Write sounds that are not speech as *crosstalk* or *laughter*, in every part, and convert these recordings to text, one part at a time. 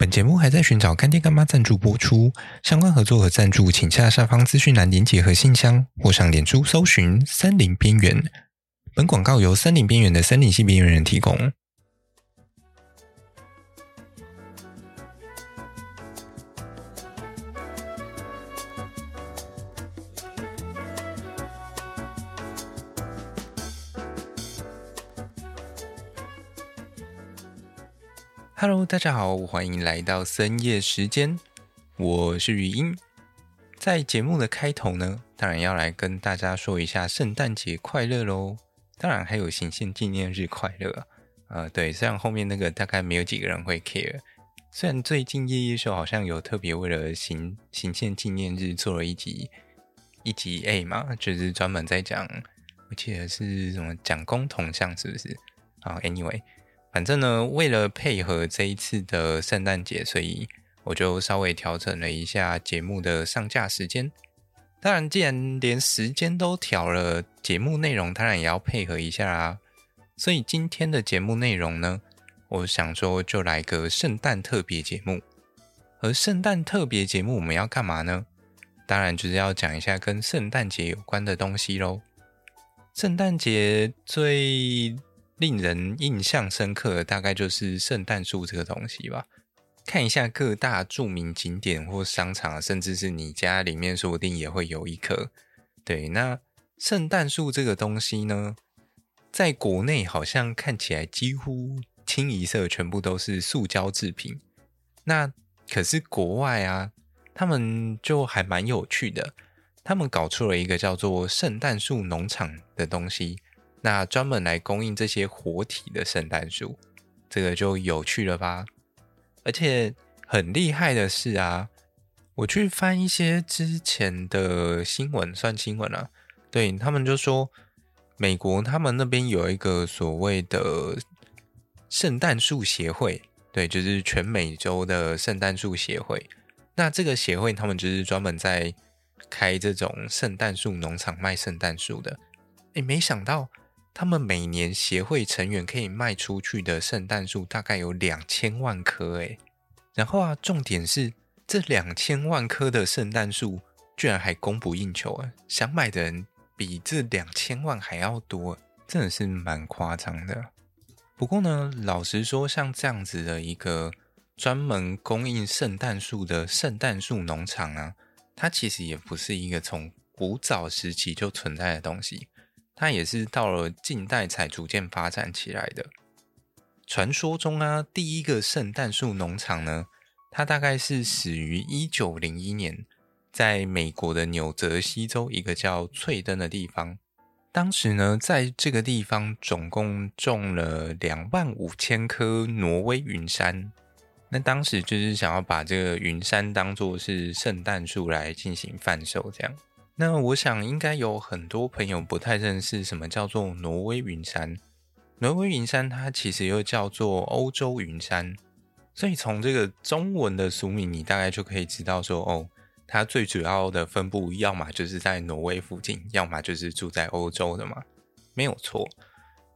本节目还在寻找干爹干妈赞助播出，相关合作和赞助，请下下方资讯栏连结和信箱，或上脸书搜寻“森林边缘”。本广告由森林边缘的森林系边缘人提供。Hello，大家好，欢迎来到深夜时间，我是语音。在节目的开头呢，当然要来跟大家说一下圣诞节快乐喽！当然还有行宪纪念日快乐啊！呃，对，虽然后面那个大概没有几个人会 care，虽然最近夜夜秀好像有特别为了行行宪纪念日做了一集一集 A 嘛，就是专门在讲，我记得是什么蒋公铜像是不是？啊，Anyway。反正呢，为了配合这一次的圣诞节，所以我就稍微调整了一下节目的上架时间。当然，既然连时间都调了，节目内容当然也要配合一下啊。所以今天的节目内容呢，我想说就来个圣诞特别节目。而圣诞特别节目我们要干嘛呢？当然就是要讲一下跟圣诞节有关的东西喽。圣诞节最令人印象深刻的大概就是圣诞树这个东西吧。看一下各大著名景点或商场，甚至是你家里面，说不定也会有一棵。对，那圣诞树这个东西呢，在国内好像看起来几乎清一色全部都是塑胶制品。那可是国外啊，他们就还蛮有趣的，他们搞出了一个叫做圣诞树农场的东西。那专门来供应这些活体的圣诞树，这个就有趣了吧？而且很厉害的是啊，我去翻一些之前的新闻，算新闻了啊。对，他们就说，美国他们那边有一个所谓的圣诞树协会，对，就是全美洲的圣诞树协会。那这个协会他们就是专门在开这种圣诞树农场卖圣诞树的。诶，没想到。他们每年协会成员可以卖出去的圣诞树大概有两千万棵诶，然后啊，重点是这两千万棵的圣诞树居然还供不应求啊！想买的人比这两千万还要多，真的是蛮夸张的。不过呢，老实说，像这样子的一个专门供应圣诞树的圣诞树农场啊，它其实也不是一个从古早时期就存在的东西。它也是到了近代才逐渐发展起来的。传说中啊，第一个圣诞树农场呢，它大概是始于一九零一年，在美国的纽泽西州一个叫翠登的地方。当时呢，在这个地方总共种了两万五千棵挪威云杉。那当时就是想要把这个云杉当作是圣诞树来进行贩售，这样。那我想应该有很多朋友不太认识什么叫做挪威云杉。挪威云杉它其实又叫做欧洲云杉，所以从这个中文的俗名，你大概就可以知道说，哦，它最主要的分布要么就是在挪威附近，要么就是住在欧洲的嘛，没有错。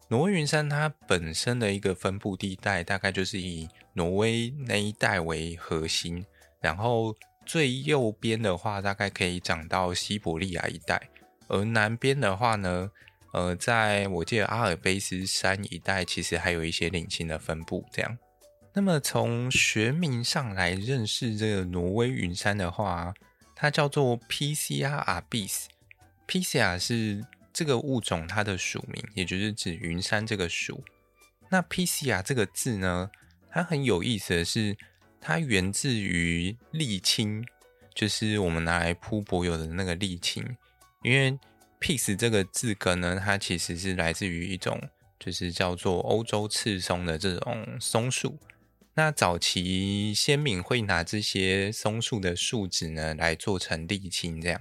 挪威云杉它本身的一个分布地带，大概就是以挪威那一带为核心，然后。最右边的话，大概可以长到西伯利亚一带，而南边的话呢，呃，在我记得阿尔卑斯山一带，其实还有一些零星的分布。这样，那么从学名上来认识这个挪威云杉的话，它叫做 Picea albis。Picea 是这个物种它的属名，也就是指云杉这个属。那 Picea 这个字呢，它很有意思的是。它源自于沥青，就是我们拿来铺柏油的那个沥青。因为 “pix” 这个字根呢，它其实是来自于一种就是叫做欧洲赤松的这种松树。那早期先民会拿这些松树的树脂呢来做成沥青，这样。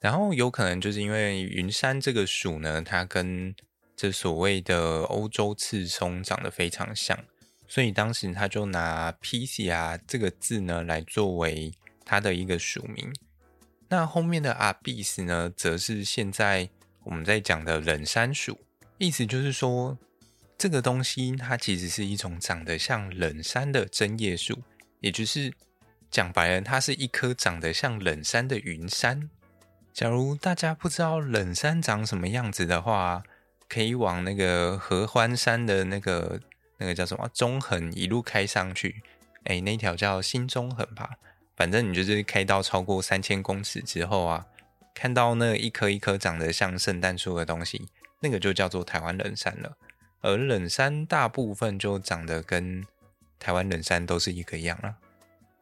然后有可能就是因为云杉这个属呢，它跟这所谓的欧洲赤松长得非常像。所以当时他就拿 PCR 这个字呢来作为它的一个署名。那后面的 albis 呢，则是现在我们在讲的冷杉属。意思就是说，这个东西它其实是一种长得像冷杉的针叶树，也就是讲白了，它是一棵长得像冷杉的云杉。假如大家不知道冷杉长什么样子的话，可以往那个合欢山的那个那个叫什么中横一路开上去，哎，那条叫新中横吧。反正你就是开到超过三千公尺之后啊，看到那一颗一颗长得像圣诞树的东西，那个就叫做台湾冷杉了。而冷杉大部分就长得跟台湾冷杉都是一个样了。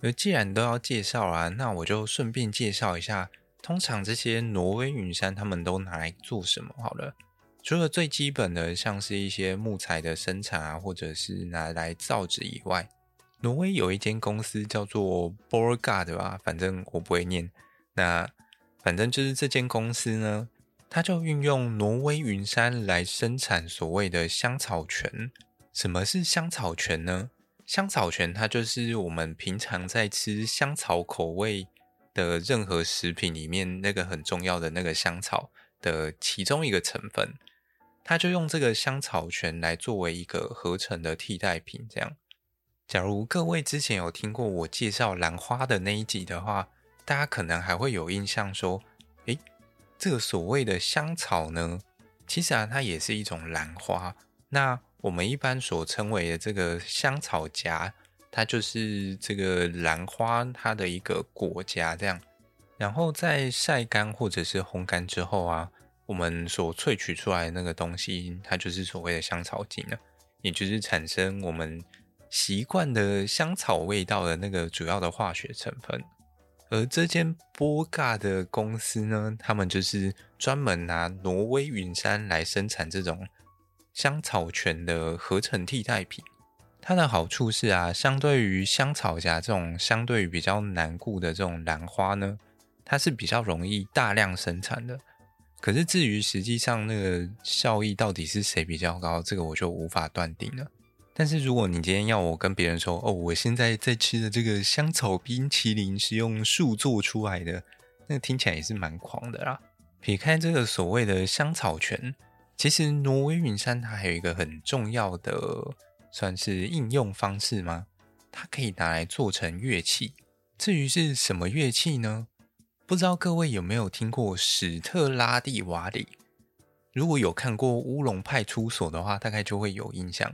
而既然都要介绍啊，那我就顺便介绍一下，通常这些挪威云杉他们都拿来做什么？好了，除了最基本的像是一些木材的生产啊，或者是拿来造纸以外。挪威有一间公司叫做 Borgard 吧，反正我不会念。那反正就是这间公司呢，它就运用挪威云杉来生产所谓的香草醛。什么是香草醛呢？香草醛它就是我们平常在吃香草口味的任何食品里面那个很重要的那个香草的其中一个成分。它就用这个香草醛来作为一个合成的替代品，这样。假如各位之前有听过我介绍兰花的那一集的话，大家可能还会有印象，说，诶，这个所谓的香草呢，其实啊，它也是一种兰花。那我们一般所称为的这个香草荚，它就是这个兰花它的一个果荚这样。然后在晒干或者是烘干之后啊，我们所萃取出来的那个东西，它就是所谓的香草精了，也就是产生我们。习惯的香草味道的那个主要的化学成分，而这间波嘎的公司呢，他们就是专门拿挪威云杉来生产这种香草醛的合成替代品。它的好处是啊，相对于香草荚这种相对于比较难固的这种兰花呢，它是比较容易大量生产的。可是至于实际上那个效益到底是谁比较高，这个我就无法断定了。但是如果你今天要我跟别人说，哦，我现在在吃的这个香草冰淇淋是用树做出来的，那听起来也是蛮狂的啦。撇开这个所谓的香草泉，其实挪威云杉它还有一个很重要的，算是应用方式吗？它可以拿来做成乐器。至于是什么乐器呢？不知道各位有没有听过史特拉蒂瓦里？如果有看过《乌龙派出所》的话，大概就会有印象。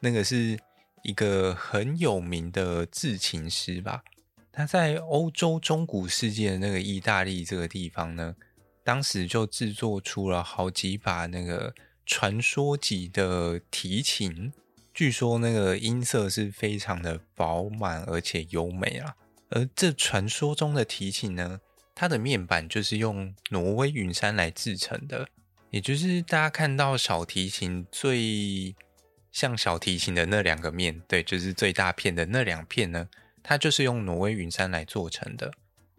那个是一个很有名的制琴师吧？他在欧洲中古世界的那个意大利这个地方呢，当时就制作出了好几把那个传说级的提琴，据说那个音色是非常的饱满而且优美啊。而这传说中的提琴呢，它的面板就是用挪威云杉来制成的，也就是大家看到小提琴最。像小提琴的那两个面，对，就是最大片的那两片呢，它就是用挪威云杉来做成的。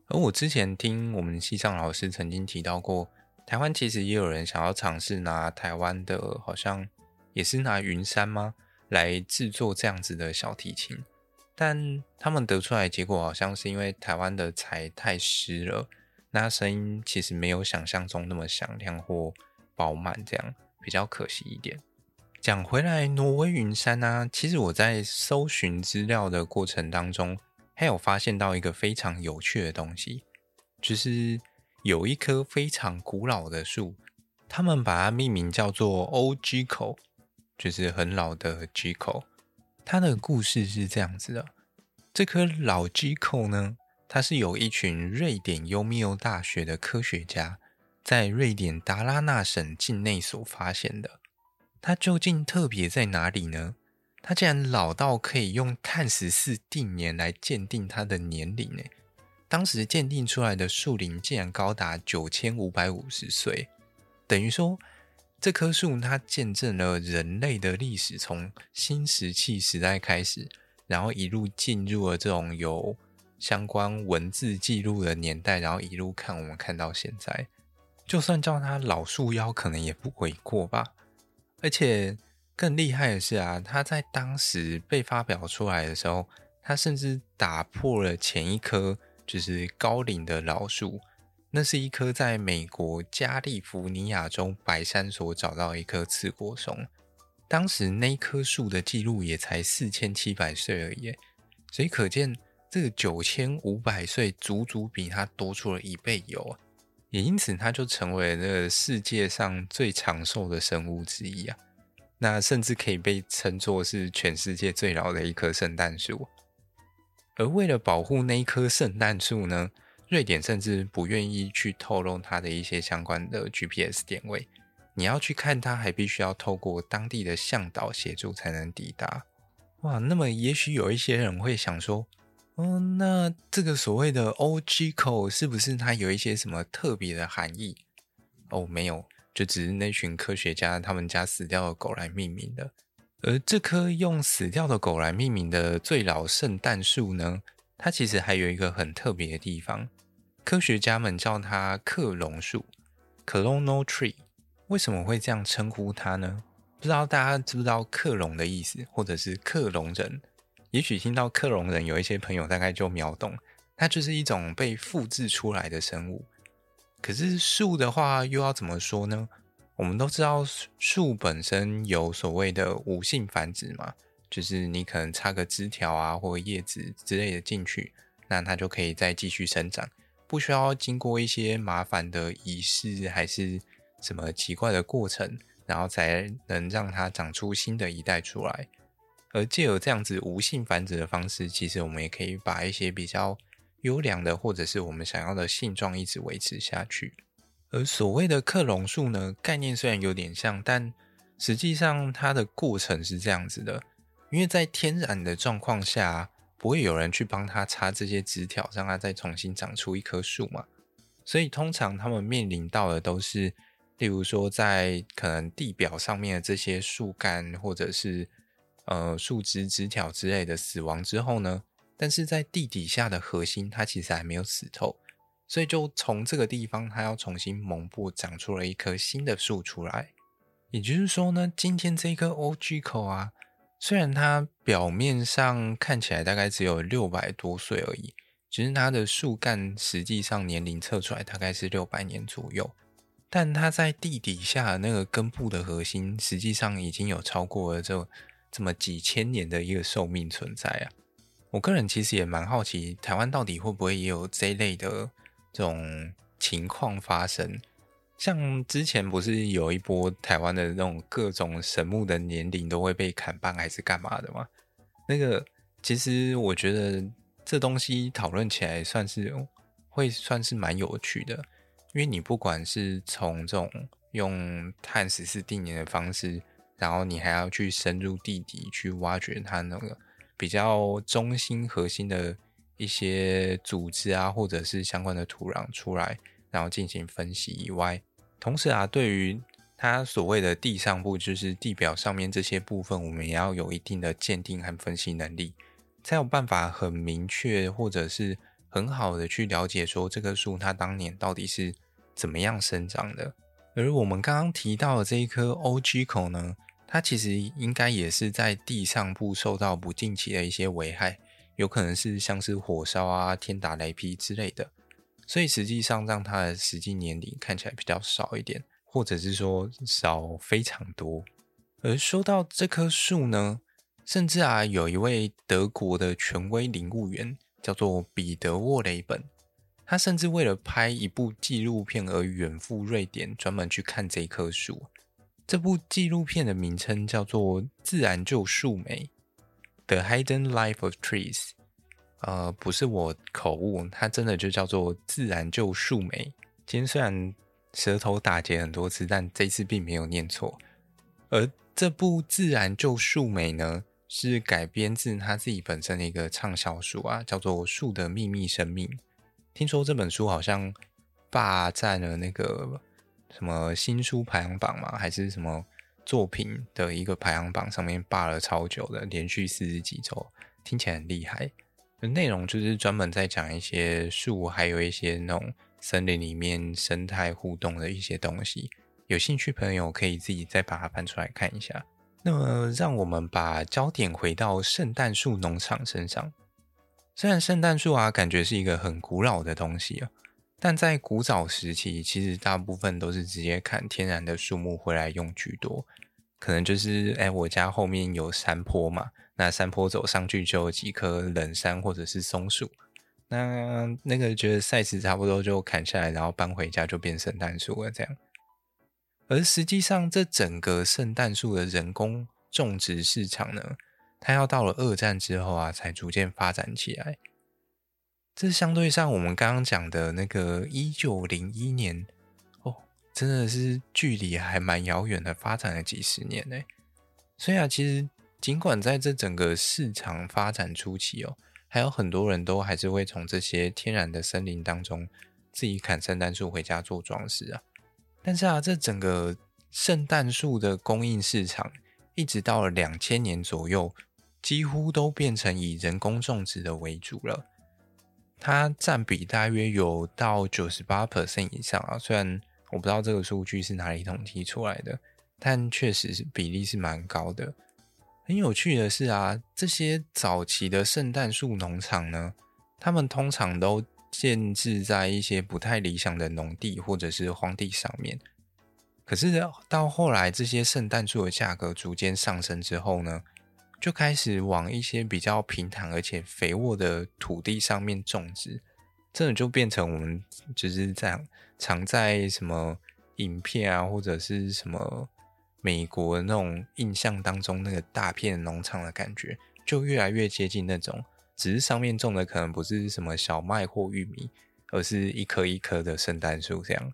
而我之前听我们西藏老师曾经提到过，台湾其实也有人想要尝试拿台湾的，好像也是拿云杉吗，来制作这样子的小提琴，但他们得出来结果好像是因为台湾的材太湿了，那声音其实没有想象中那么响亮或饱满，这样比较可惜一点。讲回来，挪威云杉呢，其实我在搜寻资料的过程当中，还有发现到一个非常有趣的东西，就是有一棵非常古老的树，他们把它命名叫做 o g 口就是很老的 g 口。它的故事是这样子的：这颗老 G 扣呢，它是由一群瑞典优密欧大学的科学家在瑞典达拉纳省境内所发现的。它究竟特别在哪里呢？它竟然老到可以用碳十四定年来鉴定它的年龄呢？当时鉴定出来的树龄竟然高达九千五百五十岁，等于说这棵树它见证了人类的历史从新石器时代开始，然后一路进入了这种有相关文字记录的年代，然后一路看我们看到现在，就算叫它老树妖，可能也不为过吧。而且更厉害的是啊，它在当时被发表出来的时候，它甚至打破了前一棵就是高龄的老树。那是一棵在美国加利福尼亚州白山所找到一棵刺果松，当时那棵树的记录也才四千七百岁而已。所以可见这个九千五百岁足足比它多出了一倍有，也因此它就成为了这个世界上最长寿的生物之一啊。那甚至可以被称作是全世界最老的一棵圣诞树。而为了保护那一棵圣诞树呢，瑞典甚至不愿意去透露它的一些相关的 GPS 点位。你要去看它，还必须要透过当地的向导协助才能抵达。哇，那么也许有一些人会想说，哦，那这个所谓的 OGCO 是不是它有一些什么特别的含义？哦，没有。就只是那群科学家他们家死掉的狗来命名的，而这棵用死掉的狗来命名的最老圣诞树呢，它其实还有一个很特别的地方，科学家们叫它克隆树 （Clonal Tree）。为什么会这样称呼它呢？不知道大家知不知道克隆的意思，或者是克隆人？也许听到克隆人，有一些朋友大概就秒懂，它就是一种被复制出来的生物。可是树的话又要怎么说呢？我们都知道树本身有所谓的无性繁殖嘛，就是你可能插个枝条啊或叶子之类的进去，那它就可以再继续生长，不需要经过一些麻烦的仪式还是什么奇怪的过程，然后才能让它长出新的一代出来。而借由这样子无性繁殖的方式，其实我们也可以把一些比较优良的，或者是我们想要的性状一直维持下去。而所谓的克隆树呢，概念虽然有点像，但实际上它的过程是这样子的：因为在天然的状况下，不会有人去帮它插这些枝条，让它再重新长出一棵树嘛。所以通常他们面临到的都是，例如说在可能地表上面的这些树干，或者是呃树枝、枝条之类的死亡之后呢。但是在地底下的核心，它其实还没有死透，所以就从这个地方，它要重新萌芽长出了一棵新的树出来。也就是说呢，今天这棵 OG 口啊，虽然它表面上看起来大概只有六百多岁而已，只是它的树干实际上年龄测出来大概是六百年左右，但它在地底下那个根部的核心，实际上已经有超过了这这么几千年的一个寿命存在啊。我个人其实也蛮好奇，台湾到底会不会也有这一类的这种情况发生？像之前不是有一波台湾的那种各种神木的年龄都会被砍半还是干嘛的吗？那个其实我觉得这东西讨论起来算是会算是蛮有趣的，因为你不管是从这种用碳十四定年的方式，然后你还要去深入地底去挖掘它那个。比较中心核心的一些组织啊，或者是相关的土壤出来，然后进行分析以外，同时啊，对于它所谓的地上部，就是地表上面这些部分，我们也要有一定的鉴定和分析能力，才有办法很明确或者是很好的去了解说这棵树它当年到底是怎么样生长的。而我们刚刚提到的这一棵 O G 口呢，它其实应该也是在地上部受到不定期的一些危害，有可能是像是火烧啊、天打雷劈之类的，所以实际上让它的实际年龄看起来比较少一点，或者是说少非常多。而说到这棵树呢，甚至啊有一位德国的权威林务员叫做彼得沃雷本，他甚至为了拍一部纪录片而远赴瑞典，专门去看这棵树。这部纪录片的名称叫做《自然救树莓》（The Hidden Life of Trees）。呃，不是我口误，它真的就叫做《自然救树莓》。今天虽然舌头打结很多次，但这次并没有念错。而这部《自然救树莓》呢，是改编自他自己本身的一个畅销书啊，叫做《树的秘密生命》。听说这本书好像霸占了那个。什么新书排行榜嘛，还是什么作品的一个排行榜上面霸了超久的，连续四十几周，听起来很厉害。内容就是专门在讲一些树，还有一些那种森林里面生态互动的一些东西。有兴趣朋友可以自己再把它翻出来看一下。那么，让我们把焦点回到圣诞树农场身上。虽然圣诞树啊，感觉是一个很古老的东西啊。但在古早时期，其实大部分都是直接砍天然的树木回来用居多，可能就是哎，我家后面有山坡嘛，那山坡走上去就有几棵冷杉或者是松树，那那个觉得 size 差不多就砍下来，然后搬回家就变圣诞树了这样。而实际上，这整个圣诞树的人工种植市场呢，它要到了二战之后啊，才逐渐发展起来。这相对上我们刚刚讲的那个一九零一年哦，真的是距离还蛮遥远的，发展了几十年呢。所以啊，其实。尽管在这整个市场发展初期哦，还有很多人都还是会从这些天然的森林当中自己砍圣诞树回家做装饰啊，但是啊，这整个圣诞树的供应市场，一直到了两千年左右，几乎都变成以人工种植的为主了。它占比大约有到九十八 percent 以上啊，虽然我不知道这个数据是哪里统计出来的，但确实是比例是蛮高的。很有趣的是啊，这些早期的圣诞树农场呢，他们通常都建置在一些不太理想的农地或者是荒地上面。可是到后来，这些圣诞树的价格逐渐上升之后呢，就开始往一些比较平坦而且肥沃的土地上面种植，这就变成我们就是这样常在什么影片啊或者是什么。美国那种印象当中，那个大片农场的感觉，就越来越接近那种，只是上面种的可能不是什么小麦或玉米，而是一棵一棵的圣诞树这样。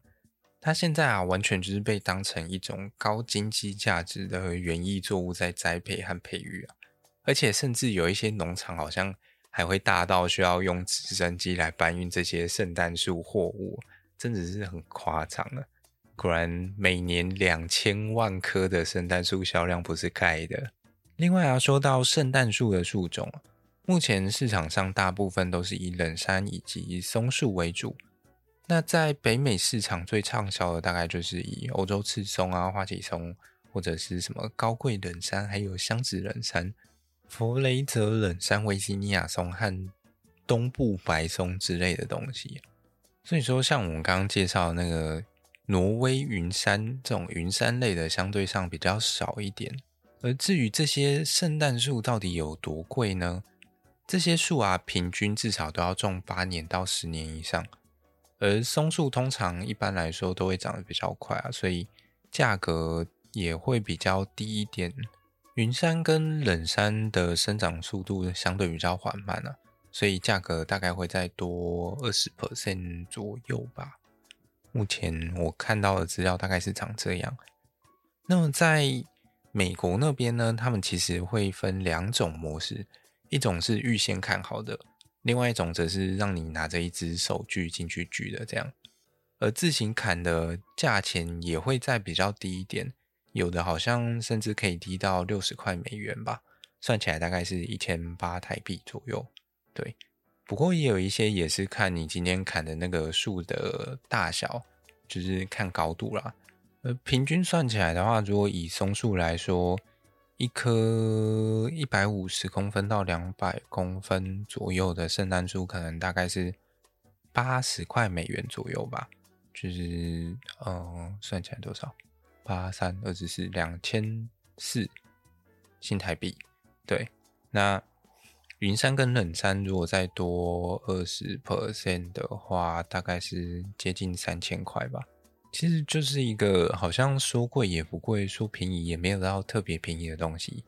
它现在啊，完全就是被当成一种高经济价值的园艺作物在栽培和培育啊，而且甚至有一些农场好像还会大到需要用直升机来搬运这些圣诞树货物，真的是很夸张了。果然，每年两千万棵的圣诞树销量不是盖的。另外啊，说到圣诞树的树种，目前市场上大部分都是以冷杉以及松树为主。那在北美市场最畅销的，大概就是以欧洲赤松啊、花旗松，或者是什么高贵冷杉，还有香脂冷杉、弗雷泽冷杉、维吉尼亚松和东部白松之类的东西。所以说，像我们刚刚介绍的那个。挪威云杉这种云杉类的相对上比较少一点，而至于这些圣诞树到底有多贵呢？这些树啊，平均至少都要种八年到十年以上，而松树通常一般来说都会长得比较快啊，所以价格也会比较低一点。云杉跟冷杉的生长速度相对比较缓慢啊，所以价格大概会再多二十 percent 左右吧。目前我看到的资料大概是长这样。那么在美国那边呢，他们其实会分两种模式，一种是预先砍好的，另外一种则是让你拿着一支手锯进去锯的这样。而自行砍的价钱也会再比较低一点，有的好像甚至可以低到六十块美元吧，算起来大概是一千八台币左右。对。不过也有一些也是看你今天砍的那个树的大小，就是看高度啦。呃，平均算起来的话，如果以松树来说，一棵一百五十公分到两百公分左右的圣诞树，可能大概是八十块美元左右吧。就是，嗯，算起来多少？八三二十四，两千四新台币。对，那。云杉跟冷杉如果再多二十 percent 的话，大概是接近三千块吧。其实就是一个好像说贵也不贵，说便宜也没有到特别便宜的东西。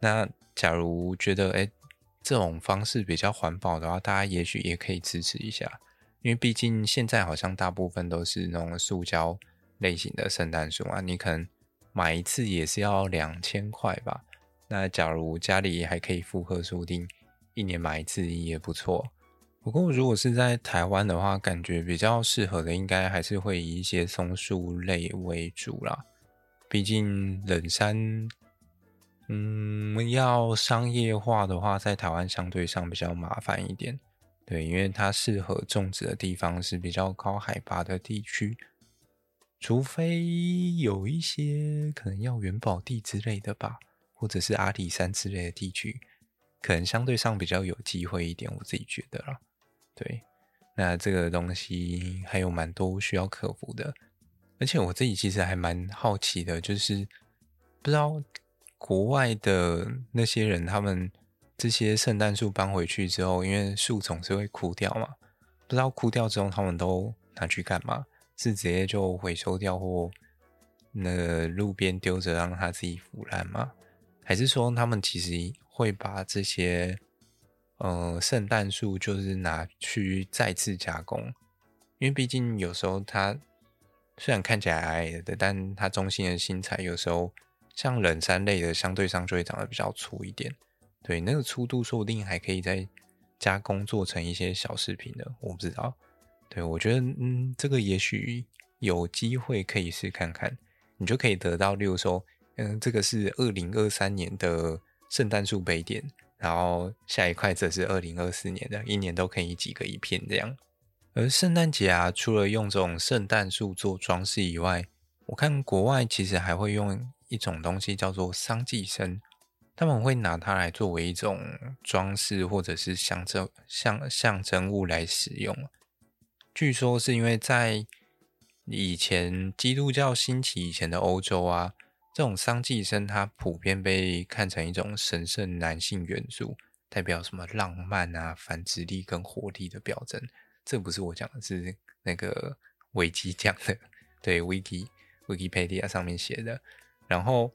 那假如觉得诶这种方式比较环保的话，大家也许也可以支持一下，因为毕竟现在好像大部分都是那种塑胶类型的圣诞树啊，你可能买一次也是要两千块吧。那假如家里还可以负荷，说不定一年买一次也不错。不过如果是在台湾的话，感觉比较适合的应该还是会以一些松树类为主啦。毕竟冷杉，嗯，要商业化的话，在台湾相对上比较麻烦一点。对，因为它适合种植的地方是比较高海拔的地区，除非有一些可能要元宝地之类的吧。或者是阿里山之类的地区，可能相对上比较有机会一点，我自己觉得啦。对，那这个东西还有蛮多需要克服的，而且我自己其实还蛮好奇的，就是不知道国外的那些人，他们这些圣诞树搬回去之后，因为树总是会枯掉嘛，不知道枯掉之后他们都拿去干嘛？是直接就回收掉或那路边丢着让它自己腐烂吗？还是说他们其实会把这些呃圣诞树就是拿去再次加工？因为毕竟有时候它虽然看起来矮矮的，但它中心的芯材有时候像冷杉类的，相对上就会长得比较粗一点。对，那个粗度说不定还可以再加工做成一些小饰品的，我不知道。对，我觉得嗯，这个也许有机会可以试看看，你就可以得到，例如说，嗯，这个是二零二三年的圣诞树杯垫，然后下一块则是二零二四年的，一年都可以几个一片这样。而圣诞节啊，除了用这种圣诞树做装饰以外，我看国外其实还会用一种东西叫做桑寄生，他们会拿它来作为一种装饰或者是象征象象征物来使用。据说是因为在以前基督教兴起以前的欧洲啊，这种桑寄生它普遍被看成一种神圣男性元素，代表什么浪漫啊、繁殖力跟活力的表征。这不是我讲的，是那个 *laughs* 维基讲的，对，Wiki Wikipedia 上面写的。然后，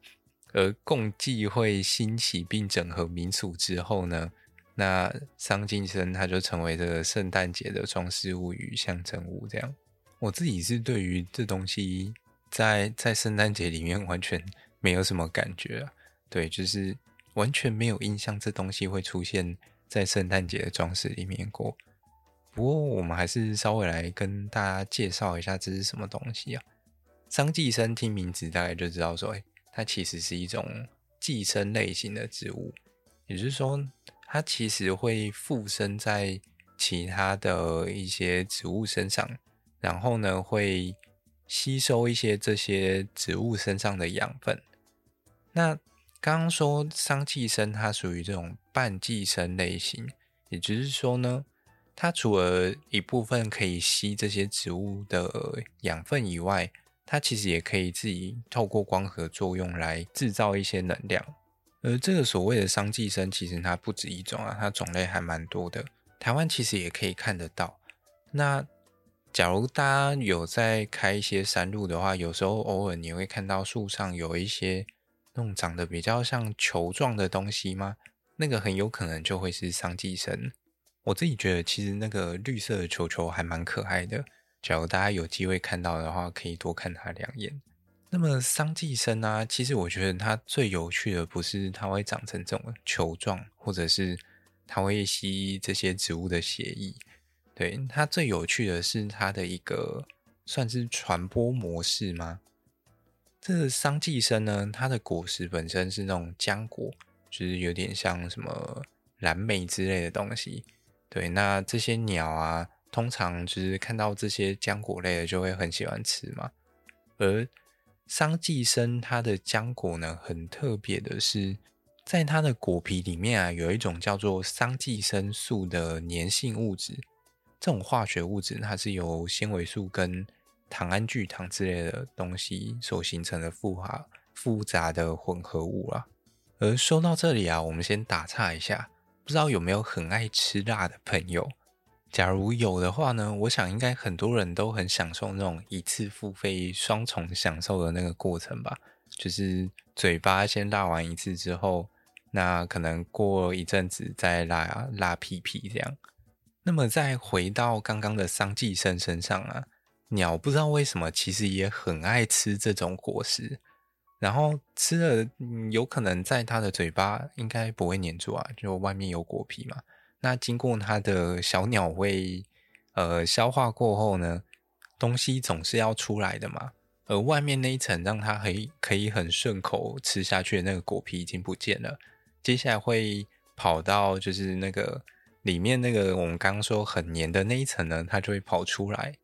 而共济会兴起并整合民俗之后呢，那桑寄生它就成为这个圣诞节的装饰物与象征物。这样，我自己是对于这东西在在圣诞节里面完全没有什么感觉啊，对，就是完全没有印象这东西会出现在圣诞节的装饰里面过。不过，我们还是稍微来跟大家介绍一下这是什么东西啊？桑寄生听名字大概就知道说，哎，它其实是一种寄生类型的植物，也就是说，它其实会附身在其他的一些植物身上，然后呢，会吸收一些这些植物身上的养分。那刚刚说桑寄生它属于这种半寄生类型，也就是说呢。它除了一部分可以吸这些植物的养分以外，它其实也可以自己透过光合作用来制造一些能量。而这个所谓的桑寄生，其实它不止一种啊，它种类还蛮多的。台湾其实也可以看得到。那假如大家有在开一些山路的话，有时候偶尔你会看到树上有一些那种长得比较像球状的东西吗？那个很有可能就会是桑寄生。我自己觉得，其实那个绿色的球球还蛮可爱的。假如大家有机会看到的话，可以多看它两眼。那么桑寄生啊，其实我觉得它最有趣的不是它会长成这种球状，或者是它会吸这些植物的血液。对，它最有趣的是它的一个算是传播模式吗？这个桑寄生呢，它的果实本身是那种浆果，就是有点像什么蓝莓之类的东西。对，那这些鸟啊，通常就是看到这些浆果类的，就会很喜欢吃嘛。而桑寄生它的浆果呢，很特别的是，在它的果皮里面啊，有一种叫做桑寄生素的粘性物质。这种化学物质，它是由纤维素跟糖胺聚糖之类的东西所形成的复合复杂的混合物啊。而说到这里啊，我们先打岔一下。不知道有没有很爱吃辣的朋友？假如有的话呢，我想应该很多人都很享受那种一次付费双重享受的那个过程吧。就是嘴巴先辣完一次之后，那可能过一阵子再辣辣屁屁这样。那么再回到刚刚的桑寄生身上啊，鸟不知道为什么其实也很爱吃这种果实。然后吃了，有可能在它的嘴巴应该不会黏住啊，就外面有果皮嘛。那经过它的小鸟胃呃消化过后呢，东西总是要出来的嘛。而外面那一层让它可以可以很顺口吃下去的那个果皮已经不见了，接下来会跑到就是那个里面那个我们刚刚说很黏的那一层呢，它就会跑出来。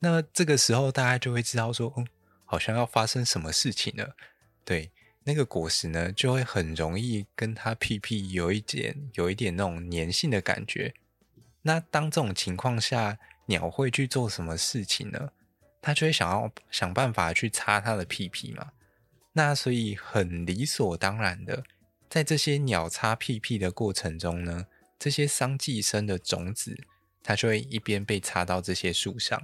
那这个时候大家就会知道说，嗯。好像要发生什么事情了，对，那个果实呢，就会很容易跟它屁屁有一点有一点那种粘性的感觉。那当这种情况下，鸟会去做什么事情呢？它就会想要想办法去擦它的屁屁嘛。那所以很理所当然的，在这些鸟擦屁屁的过程中呢，这些桑寄生的种子，它就会一边被插到这些树上，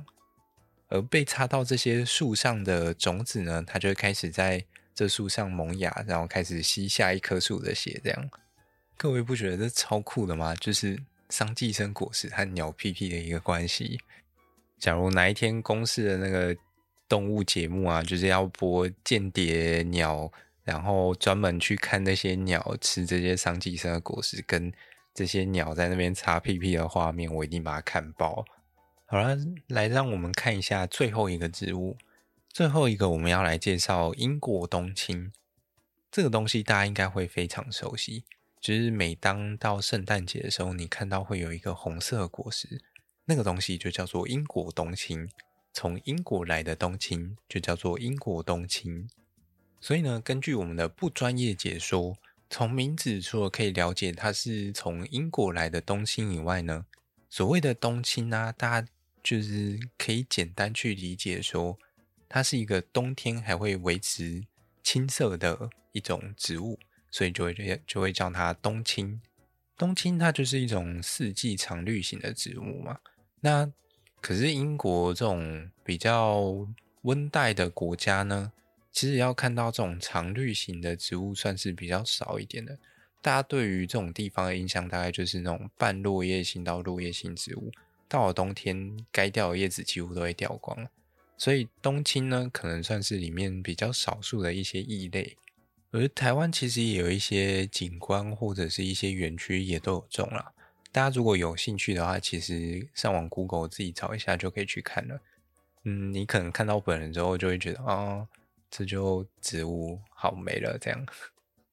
而被插到这些树上的种子呢，它就会开始在这树上萌芽，然后开始吸下一棵树的血。这样，各位不觉得这超酷的吗？就是桑寄生果实和鸟屁屁的一个关系。假如哪一天公视的那个动物节目啊，就是要播间谍鸟，然后专门去看那些鸟吃这些桑寄生的果实，跟这些鸟在那边擦屁屁的画面，我一定把它看爆。好了，来让我们看一下最后一个植物，最后一个我们要来介绍英国冬青。这个东西大家应该会非常熟悉，就是每当到圣诞节的时候，你看到会有一个红色果实。那个东西就叫做英国冬青，从英国来的冬青就叫做英国冬青。所以呢，根据我们的不专业解说，从名字除了可以了解它是从英国来的冬青以外呢，所谓的冬青呢，大家就是可以简单去理解说，它是一个冬天还会维持青色的一种植物，所以就会就会叫它冬青。冬青它就是一种四季常绿型的植物嘛。那可是英国这种比较温带的国家呢，其实要看到这种常绿型的植物算是比较少一点的。大家对于这种地方的印象，大概就是那种半落叶型到落叶型植物，到了冬天该掉的叶子几乎都会掉光了。所以冬青呢，可能算是里面比较少数的一些异类。而台湾其实也有一些景观或者是一些园区也都有种了。大家如果有兴趣的话，其实上网 Google 自己找一下就可以去看了。嗯，你可能看到本人之后就会觉得，哦，这就植物好没了这样。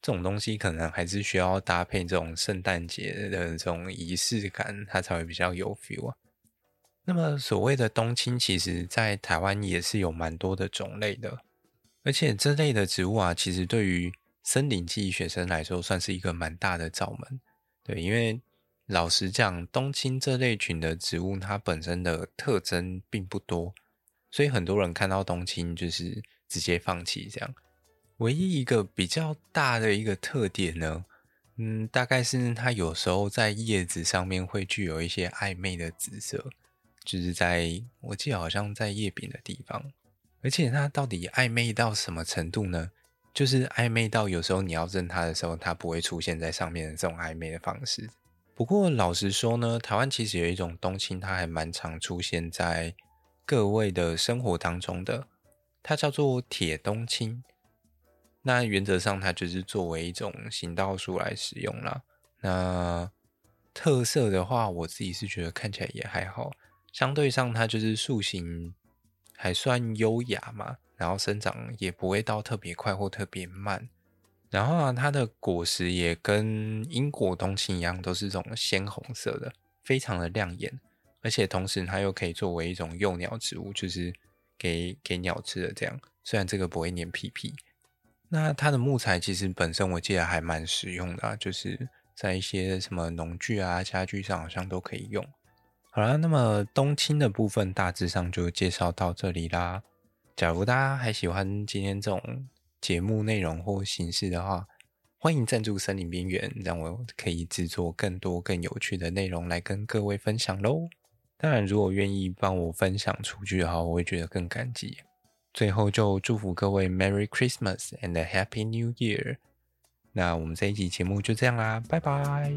这种东西可能还是需要搭配这种圣诞节的这种仪式感，它才会比较有 feel 啊。那么所谓的冬青，其实在台湾也是有蛮多的种类的，而且这类的植物啊，其实对于森林系学生来说，算是一个蛮大的罩门。对，因为老实讲，冬青这类群的植物，它本身的特征并不多，所以很多人看到冬青就是直接放弃这样。唯一一个比较大的一个特点呢，嗯，大概是它有时候在叶子上面会具有一些暧昧的紫色，就是在我记得好像在叶柄的地方，而且它到底暧昧到什么程度呢？就是暧昧到有时候你要认它的时候，它不会出现在上面的这种暧昧的方式。不过老实说呢，台湾其实有一种冬青，它还蛮常出现在各位的生活当中的，它叫做铁冬青。那原则上它就是作为一种行道树来使用啦。那特色的话，我自己是觉得看起来也还好，相对上它就是树形还算优雅嘛，然后生长也不会到特别快或特别慢。然后啊，它的果实也跟英国冬青一样，都是这种鲜红色的，非常的亮眼。而且同时，它又可以作为一种幼鸟植物，就是给给鸟吃的这样。虽然这个不会粘屁屁，那它的木材其实本身我记得还蛮实用的啊，就是在一些什么农具啊、家具上好像都可以用。好啦，那么冬青的部分大致上就介绍到这里啦。假如大家还喜欢今天这种。节目内容或形式的话，欢迎赞助森林边缘，让我可以制作更多更有趣的内容来跟各位分享喽。当然，如果愿意帮我分享出去的话，我会觉得更感激。最后就祝福各位 Merry Christmas and Happy New Year。那我们这一集节目就这样啦，拜拜。